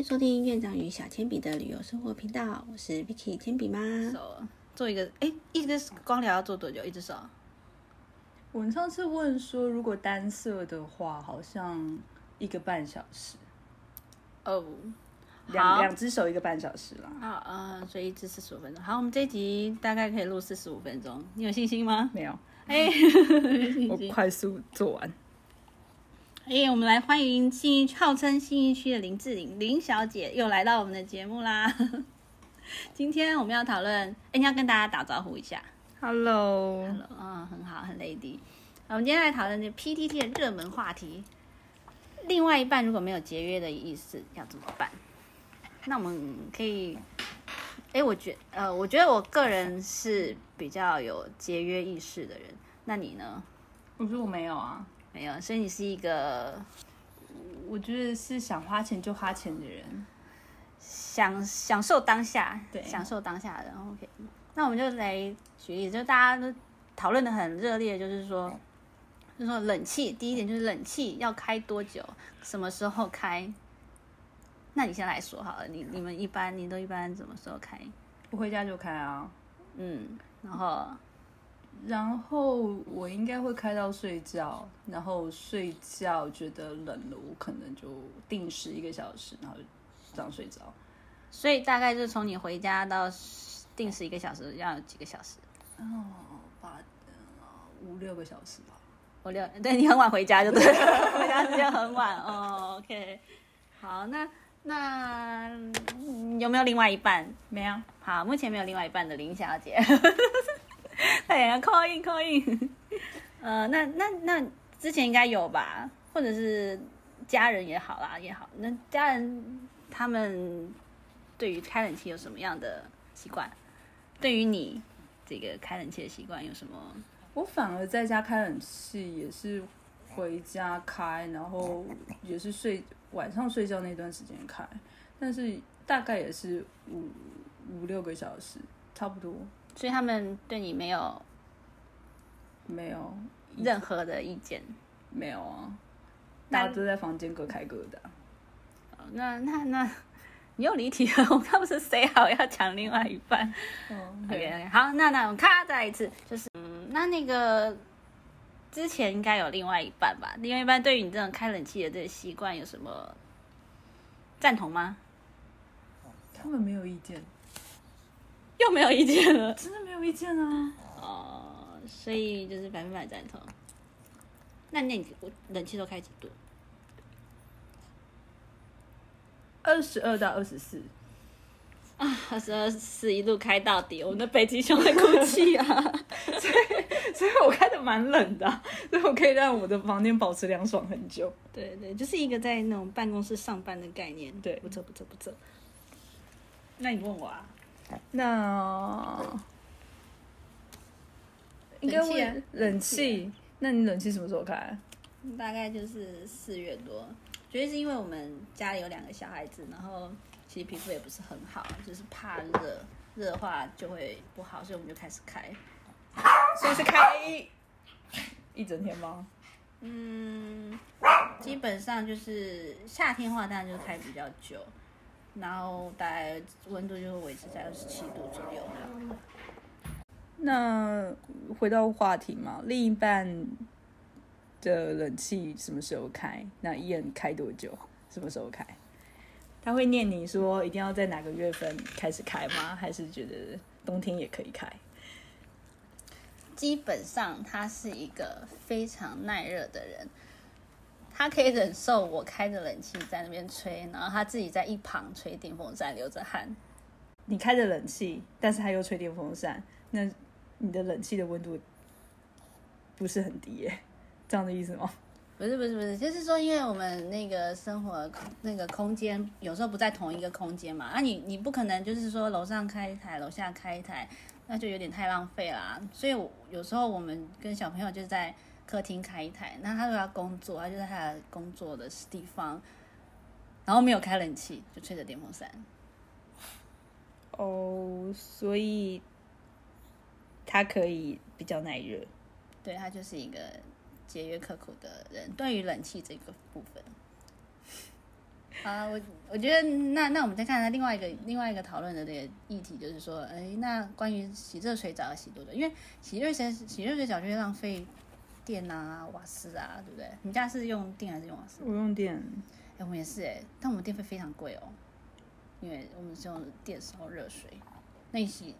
迎收听院长与小铅笔的旅游生活频道，我是 Vicky 铅笔妈。手做一个，哎，一只光疗要做多久？一只手？我们上次问说，如果单色的话，好像一个半小时，哦，两好两只手一个半小时啦。好，呃，所以一支四十五分钟。好，我们这一集大概可以录四十五分钟，你有信心吗？没有，哎，我快速做完。哎，我们来欢迎信义号称信义区的林志玲林小姐又来到我们的节目啦。今天我们要讨论，哎，你要跟大家打招呼一下。Hello，Hello，嗯，很好，很 lady。我们今天来讨论这 PTT 的热门话题。另外一半如果没有节约的意思，要怎么办？那我们可以，哎，我觉呃，我觉得我个人是比较有节约意识的人。那你呢？我说我没有啊，没有，所以你是一个我觉得是想花钱就花钱的人。享享受当下，对享受当下的人。OK，那我们就来举例，就大家都讨论的很热烈，就是说，就是说冷气，第一点就是冷气要开多久，什么时候开？那你先来说好了，你你们一般你都一般什么时候开？我回家就开啊，嗯，然后然后我应该会开到睡觉，然后睡觉觉得冷了，我可能就定时一个小时，然后这样睡着。所以大概就是从你回家到定时一个小时，要有几个小时？哦，八呃五六个小时吧。我六，对你很晚回家就对了，回家时间很晚哦。OK，好，那那、嗯有没有另外一半？没有，好，目前没有另外一半的林小姐，快点 call in call in。呃，那那那之前应该有吧，或者是家人也好啦也好，那家人他们对于开冷气有什么样的习惯？对于你这个开冷气的习惯有什么？我反而在家开冷气，也是回家开，然后也是睡晚上睡觉那段时间开，但是大概也是五五六个小时，差不多。所以他们对你没有没有任何的意见。没有啊，大家都在房间各开各的那那那，你又离题了。我刚不是 say 好要讲另外一半嗯？OK OK，好，那那我们咔再来一次，就是嗯，那那个之前应该有另外一半吧？另外一半对于你这种开冷气的这个习惯有什么赞同吗？他们没有意见，又没有意见了真的没有意见啊。哦，所以就是百分百赞同。那那你我冷气都开几度？二十二到二十四，啊二十二四一路开到底，我们的北极熊在哭泣啊！所以所以我开的蛮冷的啊、所以我可以让我的房间保持凉爽很久。对对，就是一个在那种办公室上班的概念。对不错不错不错。那你问我啊？那应该冷气啊冷气。那你冷气什么时候开？大概就是四月多，主要是因为我们家里有两个小孩子，然后其实皮肤也不是很好，就是怕热，热的话就会不好，所以我们就开始开。所以是开一整天吗？嗯，基本上就是夏天的话，当然就是开比较久，然后大概温度就会维持在二十七度左右。那回到话题嘛，另一半的冷气什么时候开？那伊恩开多久？什么时候开？他会念你说一定要在哪个月份开始开吗？还是觉得冬天也可以开？基本上他是一个非常耐热的人，他可以忍受我开着冷气在那边吹，然后他自己在一旁吹电风扇流着汗。你开着冷气，但是他又吹电风扇，那你的冷气的温度不是很低耶？这样的意思吗？不是不是不是，就是说，因为我们那个生活那个空间有时候不在同一个空间嘛，啊你你不可能就是说楼上开一台，楼下开一台，那就有点太浪费啦。所以我有时候我们跟小朋友就在客厅开一台，那他如果要工作，他就在他的工作的地方，然后没有开冷气，就吹着电风扇。哦，所以他可以比较耐热。对他就是一个节约刻苦的人，对于冷气这个部分，啊，我我觉得那那我们再看看另外一个另外一个讨论的这个议题，就是说，哎，那关于洗热水澡要洗多久？因为洗热水洗热水澡就会浪费电啊、瓦斯啊，对不对？你们家是用电还是用瓦斯？我用电，哎，我们也是哎，但我们电费非常贵哦，因为我们是用电烧热水。那你洗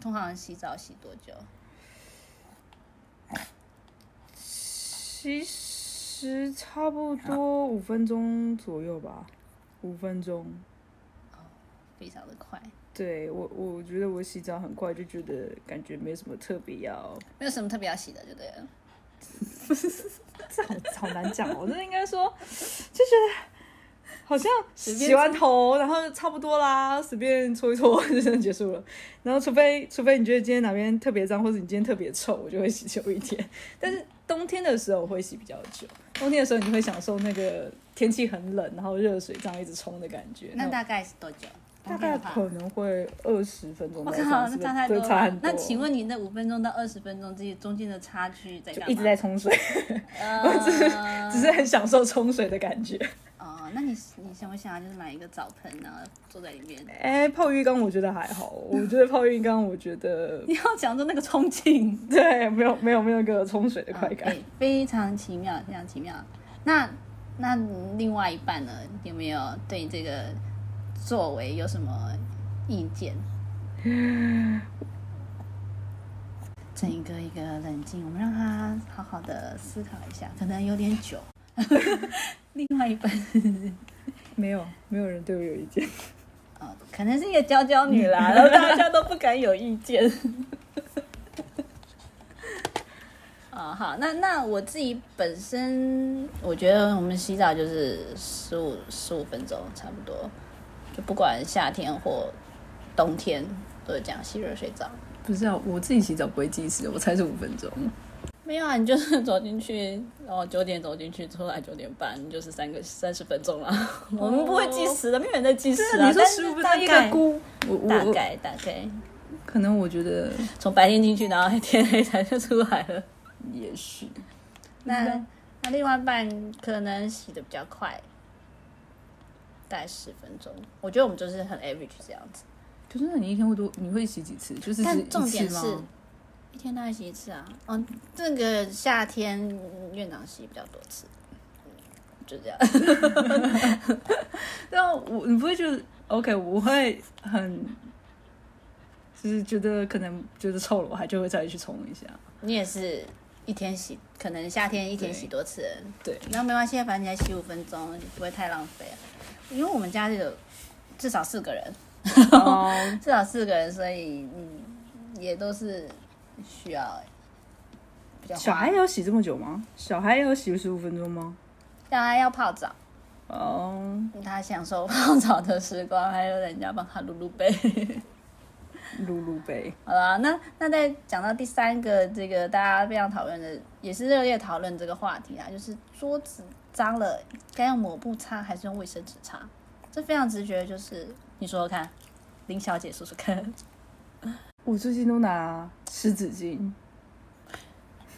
通常洗澡洗多久？其实差不多五分钟左右吧，五分钟。非常的快，对我，我觉得我洗澡很快，就觉得感觉没什么特别要，没有什么特别要洗的，就对了。这好好难讲哦。那应该说，就觉得好像洗完头，然后差不多啦，随便搓一搓就结束了。然后除非除非你觉得今天哪边特别脏，或者你今天特别臭，我就会洗久一点。但是冬天的时候我会洗比较久，冬天的时候你会享受那个天气很冷，然后热水这样一直冲的感觉。那大概是多久？大概可能会二十分钟。我靠，那差太多了。那请问你那五分钟到二十分钟这些中间的差距在干嘛？一直在冲水，我只是只是很享受冲水的感觉。哦，那你你想不想就是买一个澡盆然后坐在里面？哎，泡浴缸我觉得还好，我觉得泡浴缸我觉得 你要讲着那个冲劲，对，没有没有没有个冲水的快感，非常奇妙，非常奇妙。那那另外一半呢？有没有对这个？作为有什么意见？整一个一个冷静，我们让他好好的思考一下，可能有点久。另外一半 没有，没有人对我有意见。哦，可能是一个娇娇女啦，然后大家都不敢有意见。啊，好，那那我自己本身，我觉得我们洗澡就是十五十五分钟差不多。就不管夏天或冬天，都是这样洗热水澡。不是啊，我自己洗澡不会计时，我猜是五分钟。没有啊，你就是走进去，然后九点走进去，出来九点半，就是三个三十分钟了。我们不会计时的，没有人在计时啊。你说十五分钟一个估，大概大概，可能我觉得从白天进去，然后天黑才就出来了。也是。那那另外一半可能洗的比较快。大概十分钟，我觉得我们就是很 average 这样子。就是那你一天会多？你会洗几次？就是但重点是，一天大概洗一次啊。嗯，这个夏天院长洗比较多次，就这样。那我你不会觉得 OK？我会很，就是觉得可能觉得臭了，我还就会再去冲一下。你也是一天洗，可能夏天一天洗多次。对，然后没关系，反正你才洗五分钟，不会太浪费啊。因为我们家有至少四个人，至少四个人，所以嗯，也都是需要比较。小孩要洗这么久吗？小孩要洗十五分钟吗？小孩要泡澡哦，他享受泡澡的时光，还有人家帮他撸撸背，撸撸背。好了，那那再讲到第三个，这个大家非常讨论的，也是热烈讨论这个话题啊，就是桌子。脏了，该用抹布擦还是用卫生纸擦？这非常直觉，就是你说说看，林小姐说说看。我最近都拿湿纸巾。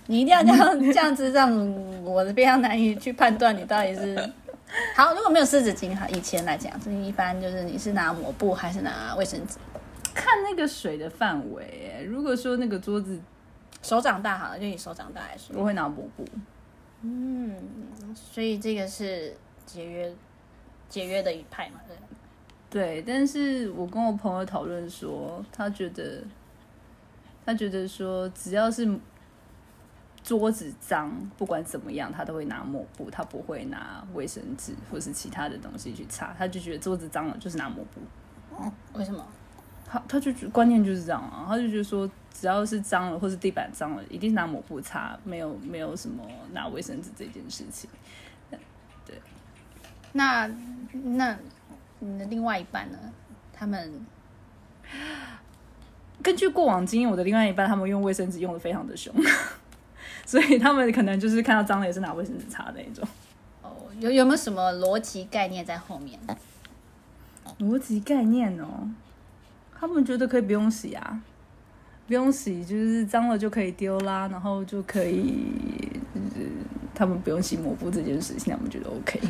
你一定要这样 这样子，让我非常难以去判断你到底是 好。如果没有湿纸巾，哈，以前来讲，这一般就是你是拿抹布还是拿卫生纸？看那个水的范围。如果说那个桌子手掌大，好了，就以手掌大来说，我会拿抹布。嗯，所以这个是节约节约的一派嘛？对。对，但是我跟我朋友讨论说，他觉得他觉得说，只要是桌子脏，不管怎么样，他都会拿抹布，他不会拿卫生纸或是其他的东西去擦。他就觉得桌子脏了，就是拿抹布。哦，为什么？他他就观念就是这样啊，他就觉得说。只要是脏了，或是地板脏了，一定拿抹布擦，没有没有什么拿卫生纸这件事情。对，那那你的另外一半呢？他们根据过往经验，我的另外一半他们用卫生纸用的非常的凶，所以他们可能就是看到脏了也是拿卫生纸擦那一种。哦，有有没有什么逻辑概念在后面？逻辑概念哦，他们觉得可以不用洗啊。不用洗，就是脏了就可以丢啦，然后就可以，就是他们不用洗抹布这件事情，他们觉得 OK。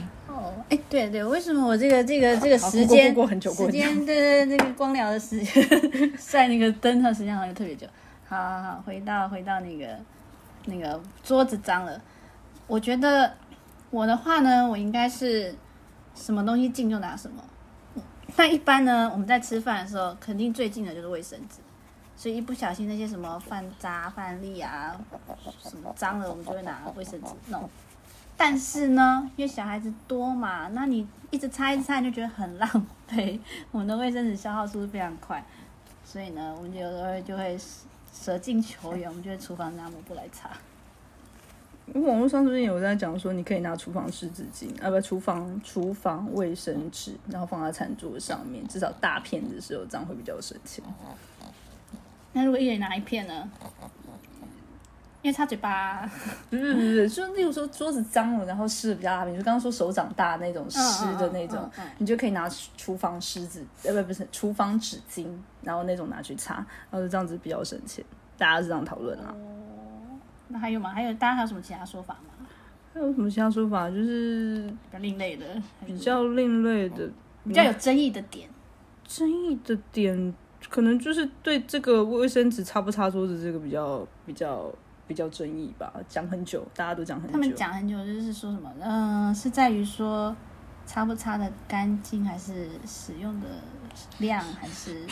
哦，哎，对对，为什么我这个这个这个时间过过过很久时间对对对那个光疗的时间 晒那个灯的时间好像特别久。好好好，回到回到那个那个桌子脏了，我觉得我的话呢，我应该是什么东西近就拿什么。那一般呢，我们在吃饭的时候，肯定最近的就是卫生纸，所以一不小心那些什么饭渣、饭粒啊，什么脏了，我们就会拿卫生纸弄。但是呢，因为小孩子多嘛，那你一直擦一直擦，你就觉得很浪费。我们的卫生纸消耗速度非常快，所以呢，我们就有时候就会舍近求远，我们就会厨房拿抹布来擦。网络上最近有在讲说，你可以拿厨房湿纸巾，啊不，厨房厨房卫生纸，然后放在餐桌上面，至少大片的时候，这样会比较省钱。那如果一人拿一片呢？因为擦嘴巴，不是不是不是，就例如说桌子脏了，然后湿的比较大片，就刚刚说手掌大那种湿的那种，你就可以拿厨房湿纸，呃不不是厨房纸巾，然后那种拿去擦，然后就这样子比较省钱。大家是这样讨论啊。那还有吗？还有大家还有什么其他说法吗？还有什么其他说法？就是比较另类的，比较另类的、比较有争议的点。争议的点，可能就是对这个卫生纸擦不擦桌子这个比较比较比较争议吧，讲很久，大家都讲很久。他们讲很久，就是说什么，嗯、是在于说擦不擦的干净，还是使用的量，还是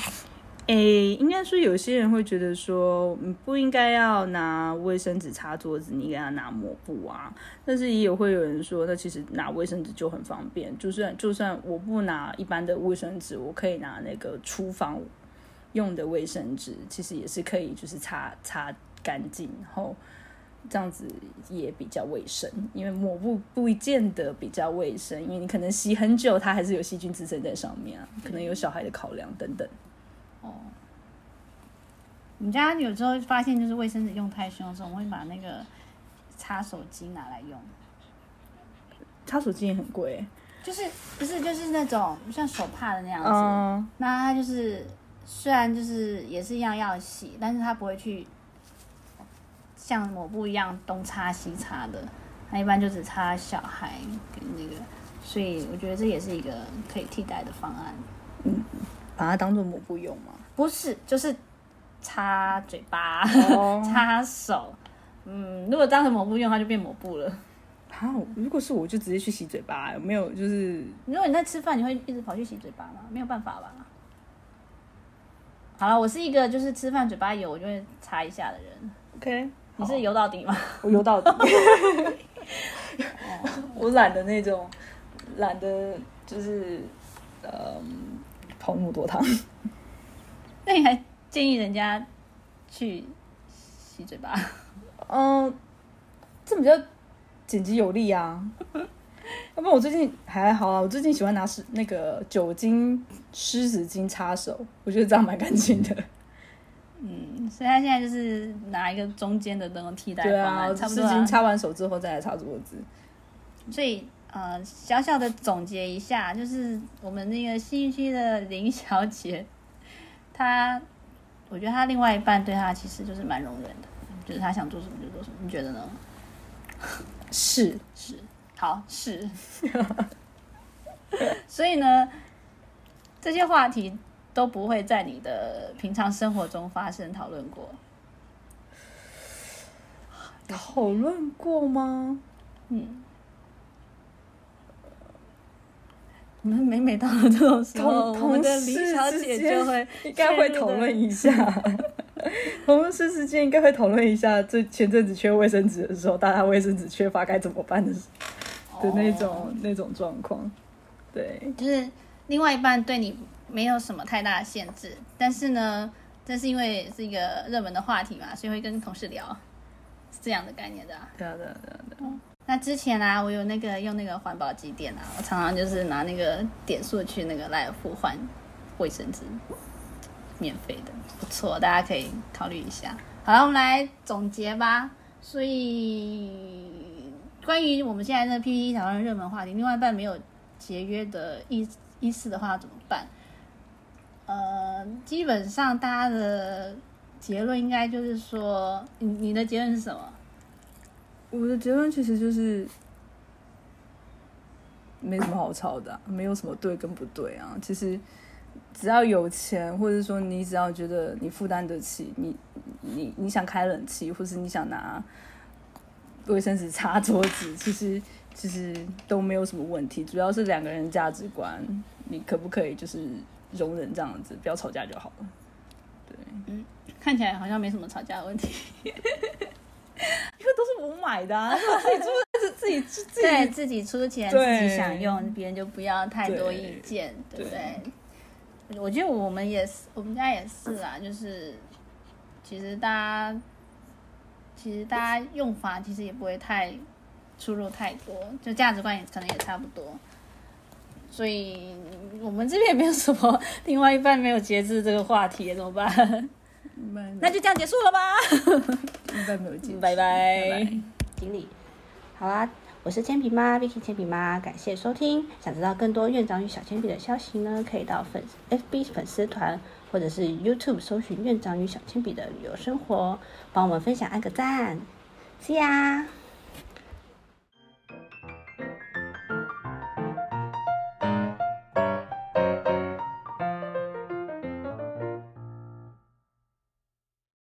诶，应该说有些人会觉得说，你不应该要拿卫生纸擦桌子，你应该要拿抹布啊。但是也有会有人说，那其实拿卫生纸就很方便，就算就算我不拿一般的卫生纸，我可以拿那个厨房用的卫生纸，其实也是可以，就是擦擦干净，然后这样子也比较卫生。因为抹布不见得比较卫生，因为你可能洗很久，它还是有细菌滋生在上面啊，可能有小孩的考量等等。我们家有时候发现，就是卫生纸用太凶的时候，我们会把那个擦手机拿来用，擦手机也很贵、就是不是就是那种像手帕的那样子。嗯，那它就是虽然就是也是一样要洗，但是它不会去像抹布一样东擦西擦的，它一般就只擦小孩跟那个，所以我觉得这也是一个可以替代的方案。嗯把它当做抹布用吗。不是，就是擦嘴巴、哦 擦手。嗯，如果当成抹布用，它就变抹布了。啊，如果是我就直接去洗嘴巴，没有就是如果你在吃饭，你会一直跑去洗嘴巴吗？没有办法吧。好了，我是一个就是吃饭嘴巴油我就会擦一下的人。OK。你是游到底吗？我游到底，我懒得那种，懒得就是嗯泡那么多汤。那你还建议人家去洗嘴巴？嗯，这比较简洁有力啊。要不然我最近还好啊，我最近喜欢拿湿那个酒精湿纸巾擦手，我觉得这样蛮干净的。嗯，所以他现在就是拿一个中间的那种替代对啊，方案，差不湿多、啊。巾擦完手之后再来擦桌子。所以呃，小小的总结一下，就是我们那个新区的林小姐，她，我觉得她另外一半对她其实就是蛮容忍的，就是她想做什么就做什么。你觉得呢？是，是，好是。所以呢，这些话题都不会在你的平常生活中发生讨论过。讨论过吗？嗯，我们每每到了这种时候，同我们的同事林小姐就会 应该会讨论一下。同事之间应该会讨论一下，这前阵子缺卫生纸的时候，大家卫生纸缺乏该怎么办的的那种、哦那种状况。对，就是另外一半对你没有什么太大的限制，但是呢，这是因为是一个热门的话题嘛，所以会跟同事聊，是这样的概念的、啊。对啊，对啊，对啊，对啊。那之前啊，我有那个用那个环保机电啊，我常常就是拿那个点数去那个莱尔富换卫生纸，免费的，不错，大家可以考虑一下。好了，我们来总结吧。所以关于我们现在的 PPT 讨论热门话题，另外一半没有节约的意意思的话怎么办？呃，基本上大家的结论应该就是说，你你的结论是什么？我的结论其实就是，没什么好吵的、没有什么对跟不对啊。其实只要有钱，或者说你只要觉得你负担得起，你你你想开冷气，或是你想拿卫生纸擦桌子，其实其实都没有什么问题。主要是两个人价值观，你可不可以就是容忍这样子，不要吵架就好了。对，嗯看起来好像没什么吵架的问题。因为都是我买的、啊，自己住是自己自己对自己出钱，自己想用，别人就不要太多意见，对不对对？我觉得我们也是，我们家也是啊，就是其实大家其实大家用法其实也不会太出入太多，就价值观也可能也差不多。所以我们这边也没有什么另外一半没有节制这个话题，怎么办？那那就这样结束了吧，应该没有进，拜拜。经理。好啦，我是铅笔妈 Vicky 铅笔妈，感谢收听。想知道更多院长与小铅笔的消息呢，可以到粉 FB 粉丝团或者是 YouTube 搜寻院长与小铅笔的旅游生活，帮我们分享按个赞，See ya。